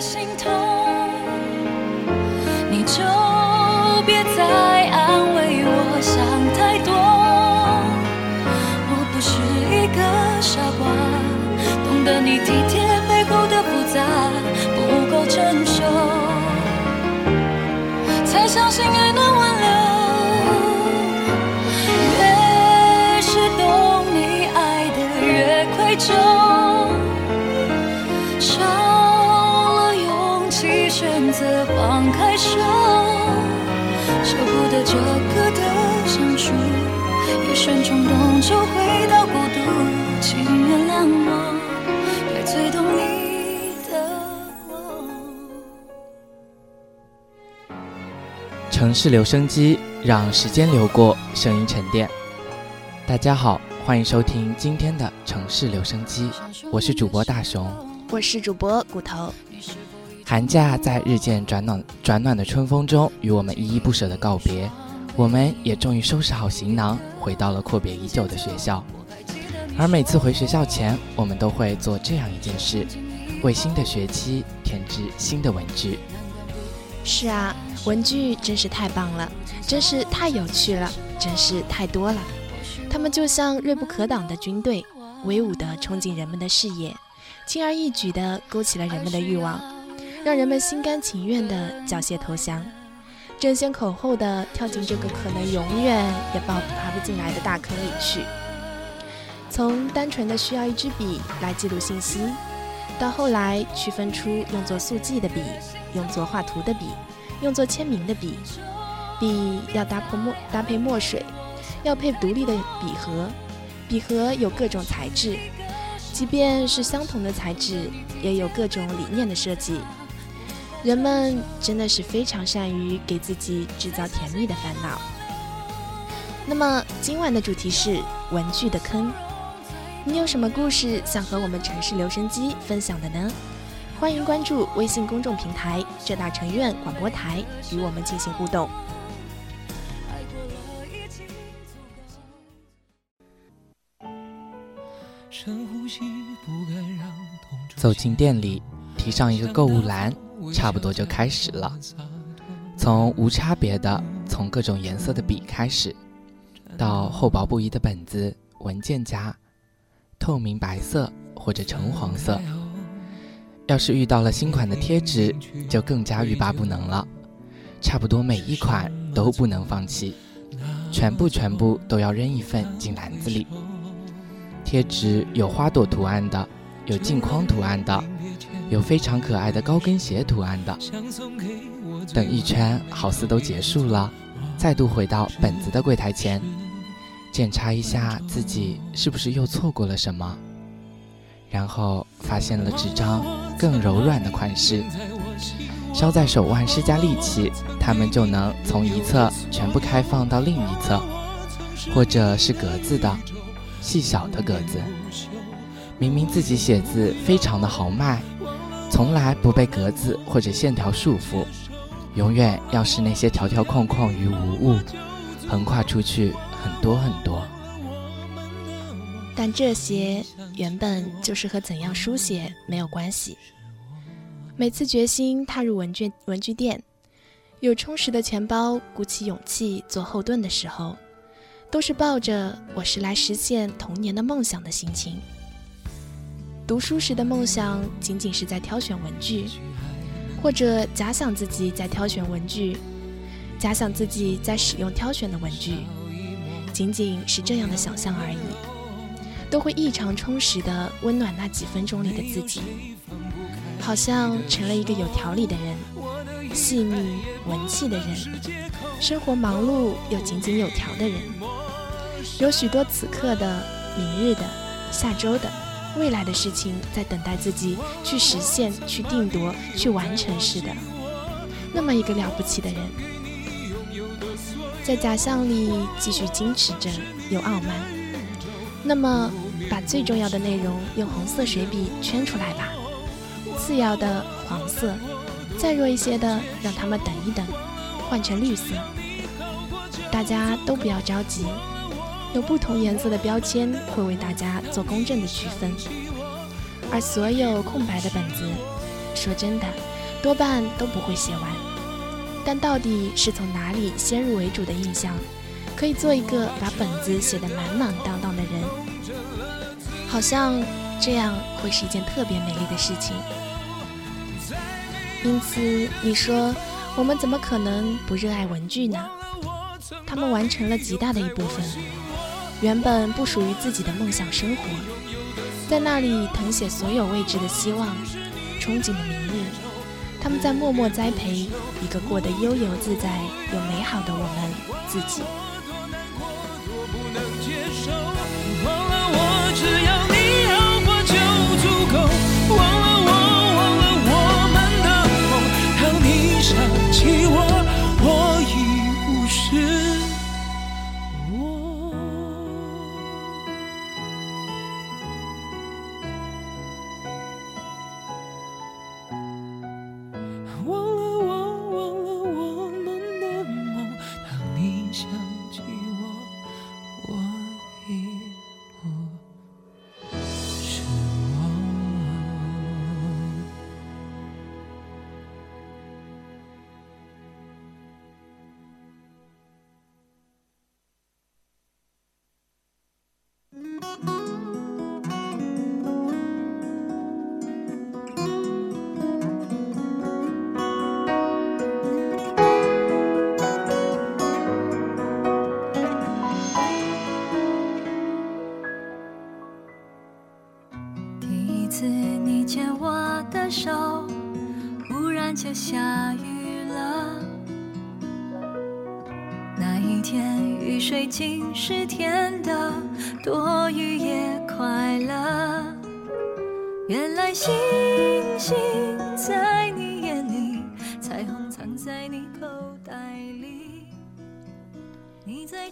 心痛，城市留声机，让时间流过，声音沉淀。大家好，欢迎收听今天的城市留声机，我是主播大熊。我是主播骨头。寒假在日渐转暖转暖的春风中，与我们依依不舍的告别，我们也终于收拾好行囊，回到了阔别已久的学校。而每次回学校前，我们都会做这样一件事，为新的学期添置新的文具。是啊，文具真是太棒了，真是太有趣了，真是太多了。它们就像锐不可挡的军队，威武地冲进人们的视野，轻而易举地勾起了人们的欲望，让人们心甘情愿地缴械投降，争先恐后地跳进这个可能永远也爬爬不进来的大坑里去。从单纯的需要一支笔来记录信息，到后来区分出用作速记的笔、用作画图的笔、用作签名的笔，笔要搭配墨搭配墨水。要配独立的笔盒，笔盒有各种材质，即便是相同的材质，也有各种理念的设计。人们真的是非常善于给自己制造甜蜜的烦恼。那么今晚的主题是文具的坑，你有什么故事想和我们城市留声机分享的呢？欢迎关注微信公众平台“浙大城院广播台”，与我们进行互动。走进店里，提上一个购物篮，差不多就开始了。从无差别的从各种颜色的笔开始，到厚薄不一的本子、文件夹，透明白色或者橙黄色。要是遇到了新款的贴纸，就更加欲罢不能了。差不多每一款都不能放弃，全部全部都要扔一份进篮子里。贴纸有花朵图案的，有镜框图案的，有非常可爱的高跟鞋图案的。等一圈好似都结束了，再度回到本子的柜台前，检查一下自己是不是又错过了什么，然后发现了纸张更柔软的款式，稍在手腕施加力气，它们就能从一侧全部开放到另一侧，或者是格子的。细小的格子，明明自己写字非常的豪迈，从来不被格子或者线条束缚，永远要是那些条条框框与无物，横跨出去很多很多。但这些原本就是和怎样书写没有关系。每次决心踏入文具文具店，有充实的钱包，鼓起勇气做后盾的时候。都是抱着我是来实现童年的梦想的心情。读书时的梦想仅仅是在挑选文具，或者假想自己在挑选文具，假想自己在使用挑选的文具，仅仅是这样的想象而已，都会异常充实的温暖那几分钟里的自己，好像成了一个有条理的人，细腻文气的人，生活忙碌又井井有条的人。有许多此刻的、明日的、下周的、未来的事情在等待自己去实现、去定夺、去完成似的。那么一个了不起的人，在假象里继续矜持着又傲慢。那么，把最重要的内容用红色水笔圈出来吧。次要的黄色，再弱一些的，让他们等一等，换成绿色。大家都不要着急。有不同颜色的标签会为大家做公正的区分，而所有空白的本子说真的，多半都不会写完。但到底是从哪里先入为主的印象，可以做一个把本子写得满满的？好像这样会是一件特别美丽的事情。因此，你说我们怎么可能不热爱文具呢？他们完成了极大的一部分，原本不属于自己的梦想生活，在那里誊写所有未知的希望、憧憬的明日。他们在默默栽培一个过得悠游自在又美好的我们自己。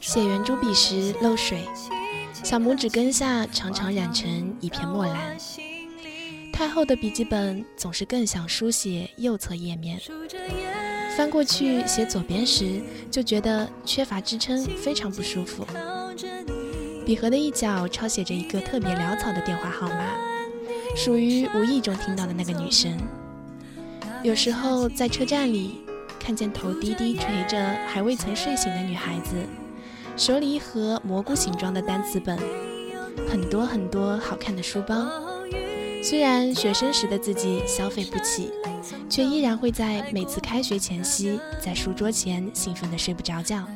写圆珠笔时漏水，小拇指根下常常染成一片墨蓝。太厚的笔记本总是更想书写右侧页面，翻过去写左边时就觉得缺乏支撑，非常不舒服。笔盒的一角抄写着一个特别潦草的电话号码，属于无意中听到的那个女生。有时候在车站里看见头低低垂着还未曾睡醒的女孩子，手里一盒蘑菇形状的单词本，很多很多好看的书包。虽然学生时的自己消费不起，却依然会在每次开学前夕，在书桌前兴奋的睡不着觉，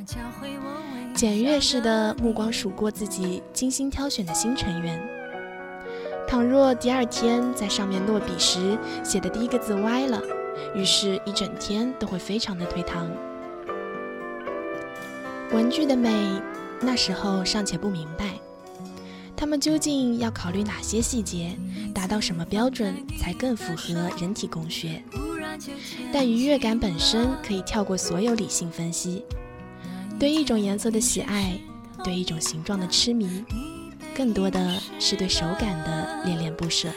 检阅式的目光数过自己精心挑选的新成员。倘若第二天在上面落笔时写的第一个字歪了，于是一整天都会非常的推搪。文具的美，那时候尚且不明白。他们究竟要考虑哪些细节，达到什么标准才更符合人体工学？但愉悦感本身可以跳过所有理性分析。对一种颜色的喜爱，对一种形状的痴迷，更多的是对手感的恋恋不舍，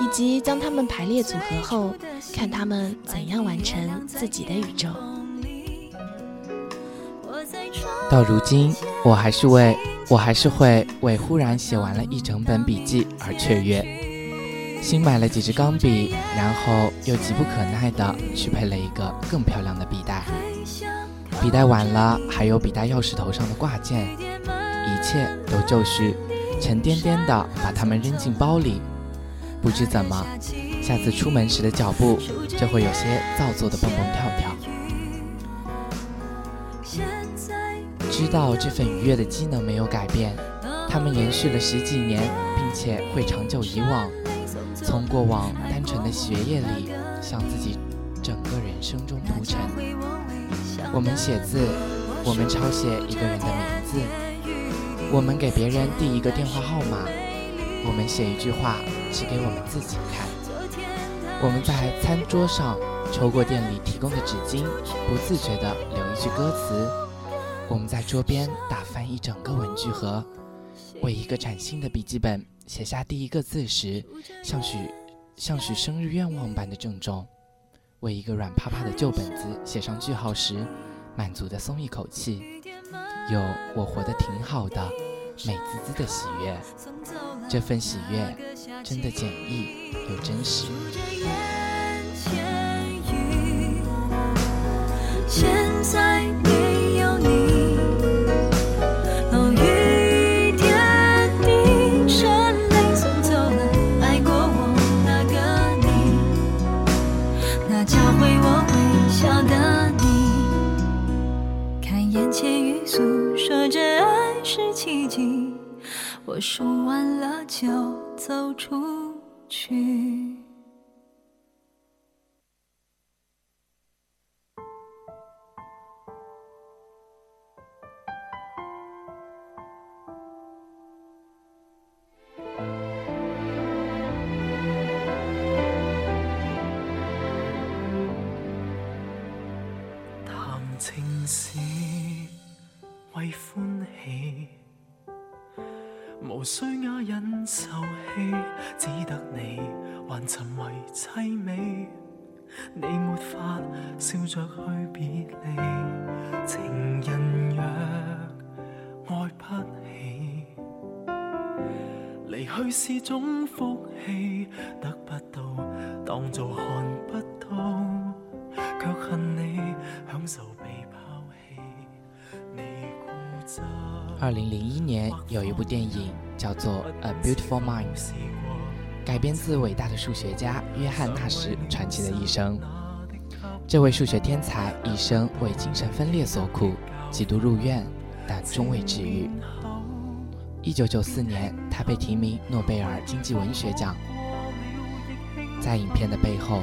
以及将它们排列组合后，看它们怎样完成自己的宇宙。到如今，我还是为。我还是会为忽然写完了一整本笔记而雀跃，新买了几支钢笔，然后又急不可耐地去配了一个更漂亮的笔袋。笔袋完了，还有笔袋钥匙头上的挂件，一切都就绪，沉甸甸地把它们扔进包里。不知怎么，下次出门时的脚步就会有些造作的蹦蹦跳跳。知道这份愉悦的机能没有改变，它们延续了十几年，并且会长久以往。从过往单纯的学业里，向自己整个人生中铺陈。我们写字，我们抄写一个人的名字，我们给别人递一个电话号码，我们写一句话只给我们自己看。我们在餐桌上抽过店里提供的纸巾，不自觉地留一句歌词。我们在桌边打翻一整个文具盒，为一个崭新的笔记本写下第一个字时，像许像许生日愿望般的郑重；为一个软趴趴的旧本子写上句号时，满足的松一口气，有我活得挺好的美滋滋的喜悦。这份喜悦真的简易又真实。现在没奇迹，我输完了就走出去。离去是种福气，得不到当做看不到，却恨你享受。二零零一年有一部电影叫做《A Beautiful Mind》，改编自伟大的数学家约翰纳什传奇的一生。这位数学天才一生为精神分裂所苦，几度入院，但终未治愈。一九九四年，他被提名诺贝尔经济文学奖。在影片的背后，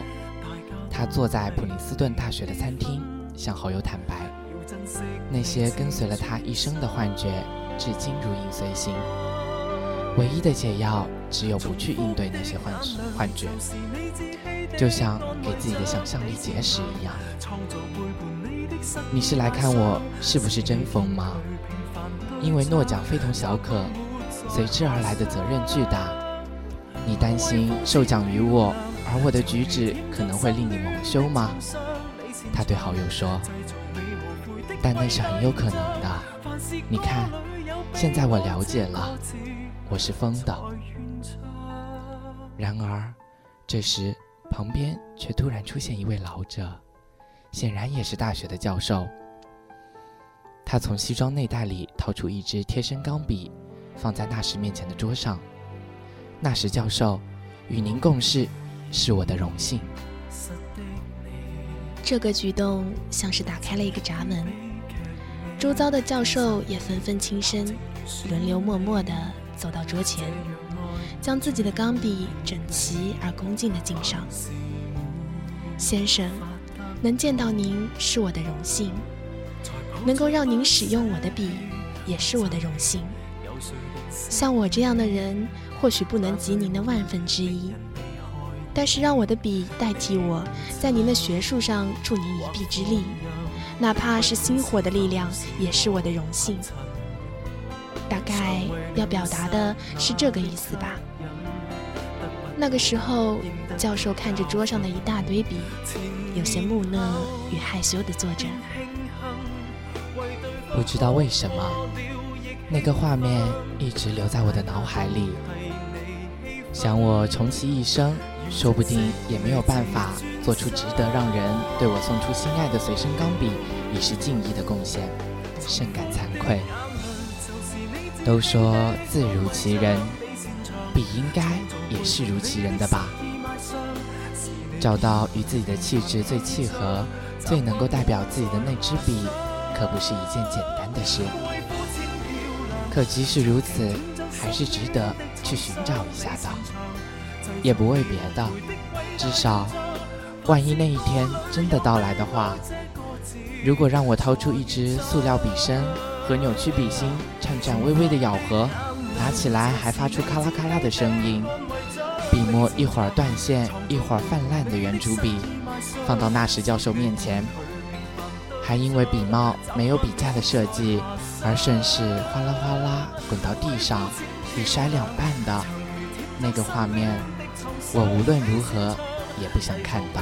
他坐在普林斯顿大学的餐厅，向好友坦白。那些跟随了他一生的幻觉，至今如影随形。唯一的解药，只有不去应对那些幻幻觉，就像给自己的想象力节食一样。你是来看我是不是真疯吗？因为诺奖非同小可，随之而来的责任巨大。你担心受奖于我，而我的举止可能会令你蒙羞吗？他对好友说。但那是很有可能的。你看，现在我了解了，我是疯的。然而，这时旁边却突然出现一位老者，显然也是大学的教授。他从西装内袋里掏出一支贴身钢笔，放在纳什面前的桌上。纳什教授，与您共事是我的荣幸。这个举动像是打开了一个闸门。周遭的教授也纷纷轻身，轮流默默地走到桌前，将自己的钢笔整齐而恭敬地敬上。先生，能见到您是我的荣幸，能够让您使用我的笔也是我的荣幸。像我这样的人，或许不能及您的万分之一，但是让我的笔代替我在您的学术上助您一臂之力。哪怕是星火的力量，也是我的荣幸。大概要表达的是这个意思吧。那个时候，教授看着桌上的一大堆笔，有些木讷与害羞地坐着。不知道为什么，那个画面一直留在我的脑海里。想我穷其一生，说不定也没有办法。做出值得让人对我送出心爱的随身钢笔以示敬意的贡献，甚感惭愧。都说字如其人，笔应该也是如其人的吧？找到与自己的气质最契合、最能够代表自己的那支笔，可不是一件简单的事。可即使如此，还是值得去寻找一下的。也不为别的，至少。万一那一天真的到来的话，如果让我掏出一支塑料笔身和扭曲笔芯颤颤巍巍的咬合，拿起来还发出咔啦咔啦的声音，笔墨一会儿断线一会儿泛滥的圆珠笔，放到纳什教授面前，还因为笔帽没有笔架的设计而顺势哗啦哗啦滚到地上，一摔两半的那个画面，我无论如何。也不想看到。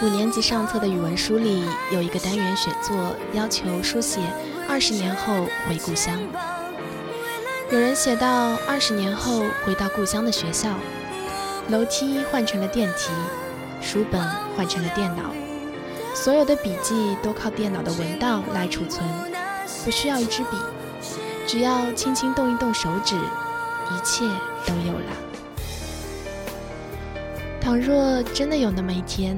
五年级上册的语文书里有一个单元写作，要求书写二十年后回故乡。有人写到二十年后回到故乡的学校，楼梯换成了电梯，书本换成了电脑，所有的笔记都靠电脑的文档来储存，不需要一支笔，只要轻轻动一动手指，一切都有了。倘若真的有那么一天，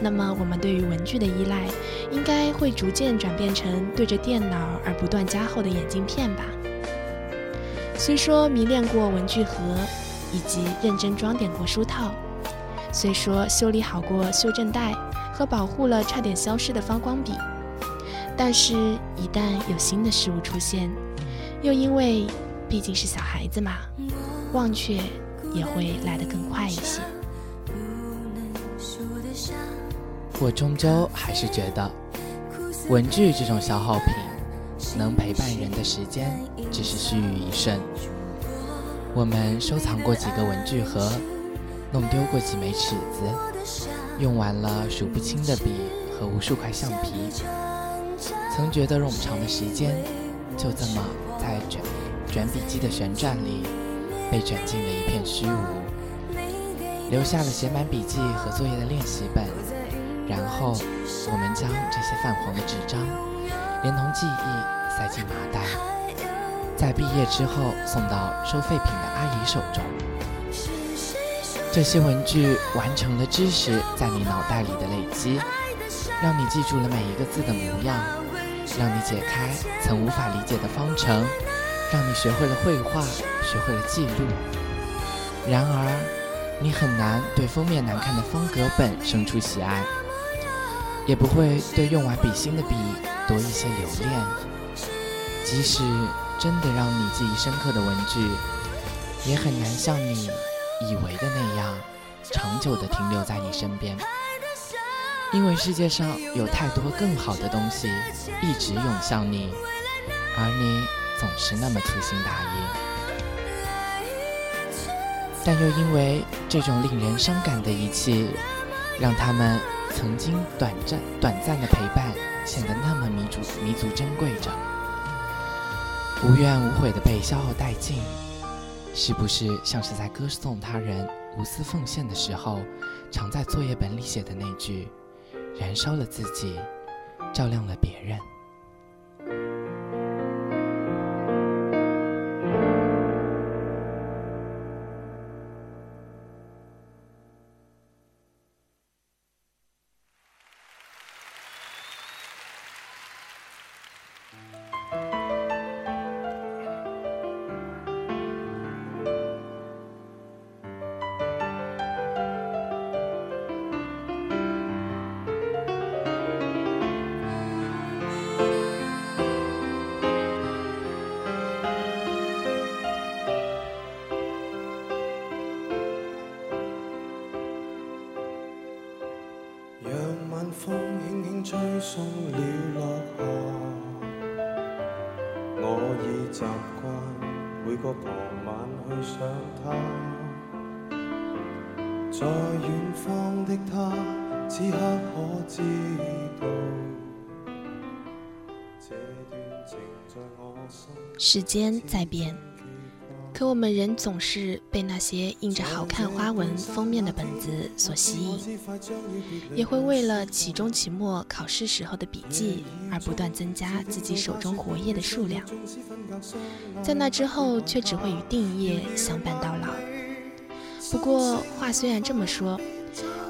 那么我们对于文具的依赖，应该会逐渐转变成对着电脑而不断加厚的眼镜片吧。虽说迷恋过文具盒，以及认真装点过书套；虽说修理好过修正带和保护了差点消失的方光笔，但是，一旦有新的事物出现，又因为毕竟是小孩子嘛，忘却也会来得更快一些。我终究还是觉得，文具这种消耗品，能陪伴人的时间只是须臾一瞬。我们收藏过几个文具盒，弄丢过几枚尺子，用完了数不清的笔和无数块橡皮，曾觉得冗长的时间就这么在卷卷笔机的旋转里，被卷进了一片虚无，留下了写满笔记和作业的练习本。然后，我们将这些泛黄的纸张，连同记忆塞进麻袋，在毕业之后送到收废品的阿姨手中。这些文具完成了知识在你脑袋里的累积，让你记住了每一个字的模样，让你解开曾无法理解的方程，让你学会了绘画，学会了记录。然而，你很难对封面难看的方格本生出喜爱。也不会对用完笔芯的笔多一些留恋。即使真的让你记忆深刻的文具，也很难像你以为的那样长久地停留在你身边。因为世界上有太多更好的东西一直涌向你，而你总是那么粗心大意。但又因为这种令人伤感的遗弃，让他们。曾经短暂、短暂的陪伴，显得那么弥足、弥足珍贵着，无怨无悔的被消耗殆尽，是不是像是在歌颂他人无私奉献的时候，常在作业本里写的那句：“燃烧了自己，照亮了别人。”在远方的她此刻可知道时间在变，可我们仍总是被那些印着好看花纹封面的本子所吸引，也会为了期中、期末考试时候的笔记而不断增加自己手中活页的数量。在那之后，却只会与定页相伴到老。不过话虽然这么说，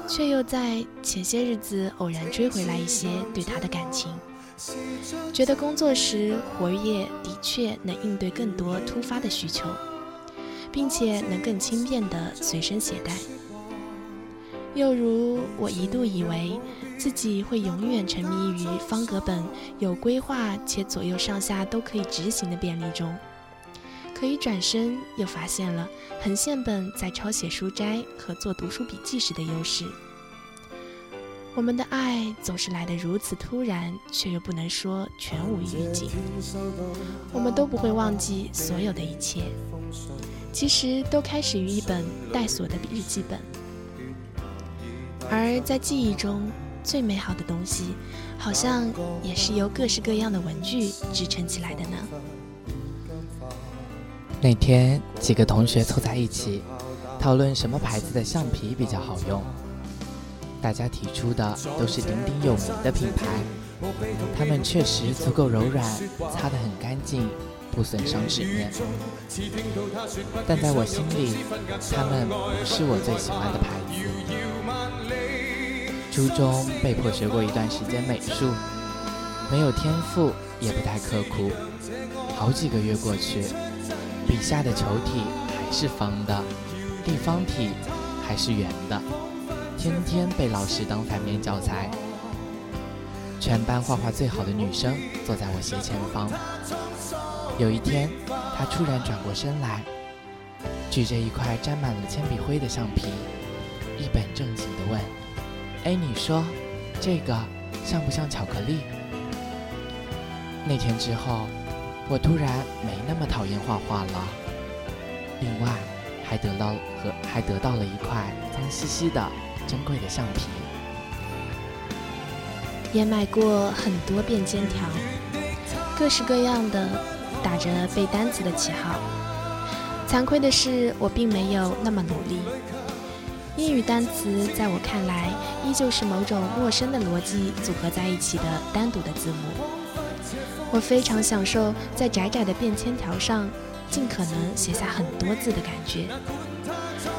却又在前些日子偶然追回来一些对他的感情。觉得工作时活页的确能应对更多突发的需求，并且能更轻便地随身携带。又如我一度以为自己会永远沉迷于方格本有规划且左右上下都可以执行的便利中，可以转身又发现了横线本在抄写书斋和做读书笔记时的优势。我们的爱总是来得如此突然，却又不能说全无预警。我们都不会忘记所有的一切，其实都开始于一本带锁的日记本。而在记忆中最美好的东西，好像也是由各式各样的文具支撑起来的呢。那天几个同学凑在一起，讨论什么牌子的橡皮比较好用。大家提出的都是鼎鼎有名的品牌，它们确实足够柔软，擦得很干净，不损伤纸面。但在我心里，它们不是我最喜欢的牌子。初中被迫学过一段时间美术，没有天赋，也不太刻苦。好几个月过去。笔下的球体还是方的，立方体还是圆的，天天被老师当反面教材。全班画画最好的女生坐在我斜前方。有一天，她突然转过身来，举着一块沾满了铅笔灰的橡皮，一本正经地问：“哎，你说，这个像不像巧克力？”那天之后。我突然没那么讨厌画画了，另外还得到和还得到了一块脏兮兮的珍贵的橡皮，也买过很多便签条，各式各样的，打着背单词的旗号。惭愧的是，我并没有那么努力。英语单词在我看来，依旧是某种陌生的逻辑组合在一起的单独的字母。我非常享受在窄窄的便签条上尽可能写下很多字的感觉，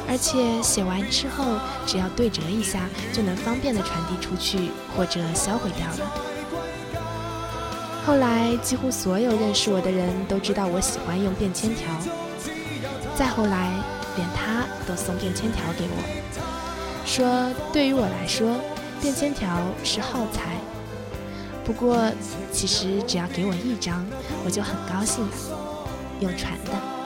而且写完之后只要对折一下就能方便的传递出去或者销毁掉了。后来几乎所有认识我的人都知道我喜欢用便签条，再后来连他都送便签条给我，说对于我来说便签条是耗材。不过，其实只要给我一张，我就很高兴了。用传的。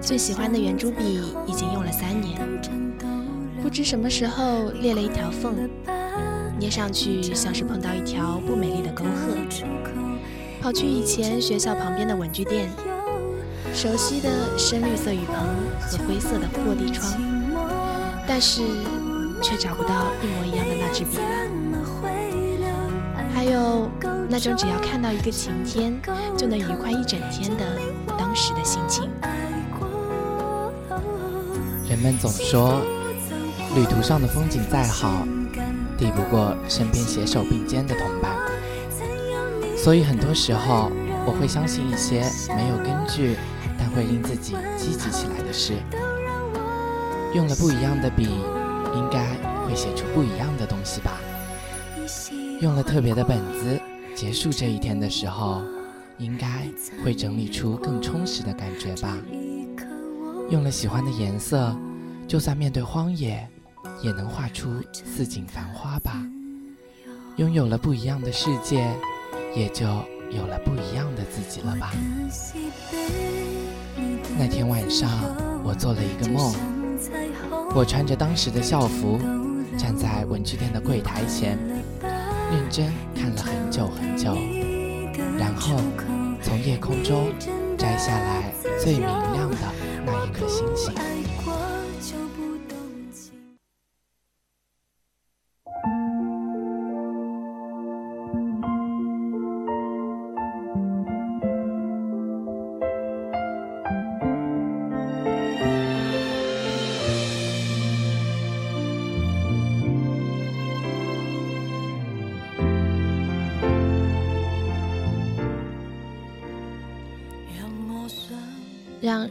最喜欢的圆珠笔已经用了三年，不知什么时候裂了一条缝，上去像是碰到一条不美丽的沟壑。跑去以前学校旁边的文具店，熟悉的深绿色雨棚和灰色的落地窗，但是却找不到一模一样的那支笔了。还有那种只要看到一个晴天就能愉快一整天的当时的心情。人们总说，旅途上的风景再好，抵不过身边携手并肩的同伴。所以很多时候，我会相信一些没有根据，但会令自己积极起来的事。用了不一样的笔，应该会写出不一样的东西吧。用了特别的本子，结束这一天的时候，应该会整理出更充实的感觉吧。用了喜欢的颜色，就算面对荒野，也能画出似锦繁花吧。拥有了不一样的世界，也就有了不一样的自己了吧。那天晚上，我做了一个梦，我穿着当时的校服，站在文具店的柜台前，认真看了很久很久，然后从夜空中摘下来最明亮的。那一颗星星。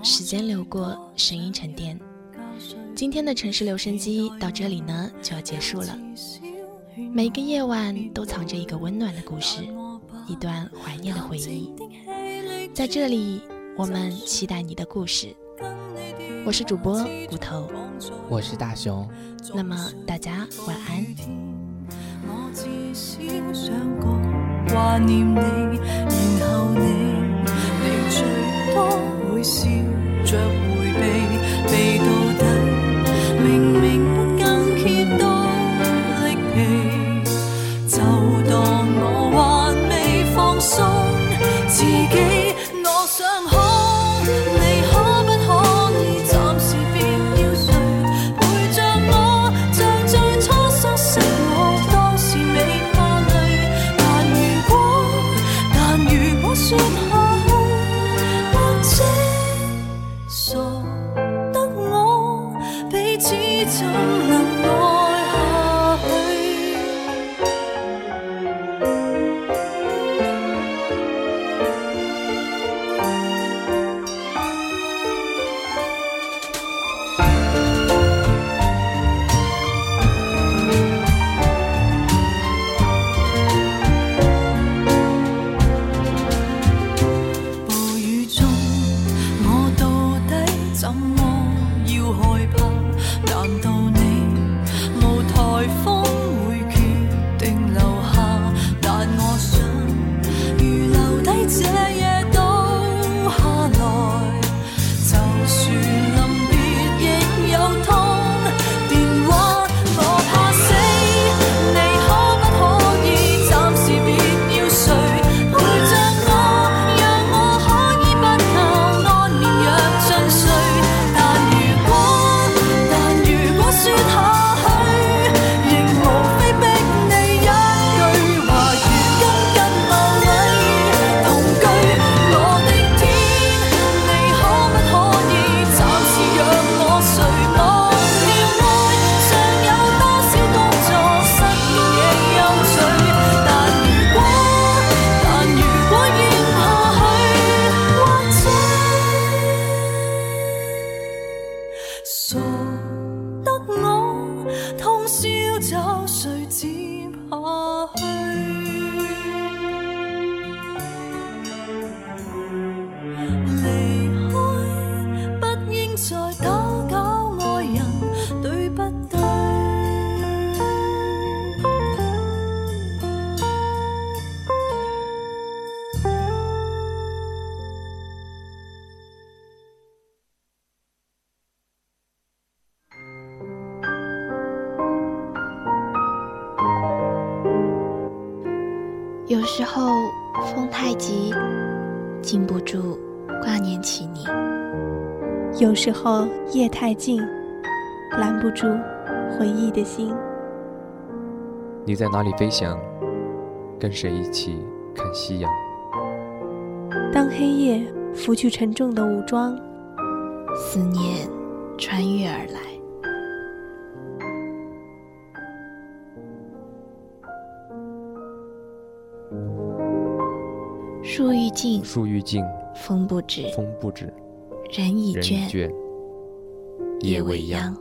时间流过，声音沉淀。今天的城市留声机到这里呢就要结束了。每一个夜晚都藏着一个温暖的故事，一段怀念的回忆。在这里，我们期待你的故事。我是主播骨头，我是大熊。那么大家晚安。笑着。时候夜太静，拦不住回忆的心。你在哪里飞翔？跟谁一起看夕阳？当黑夜拂去沉重的武装，思念穿越而来。树欲静，树欲静，风不止，风不止，人已倦，夜未央。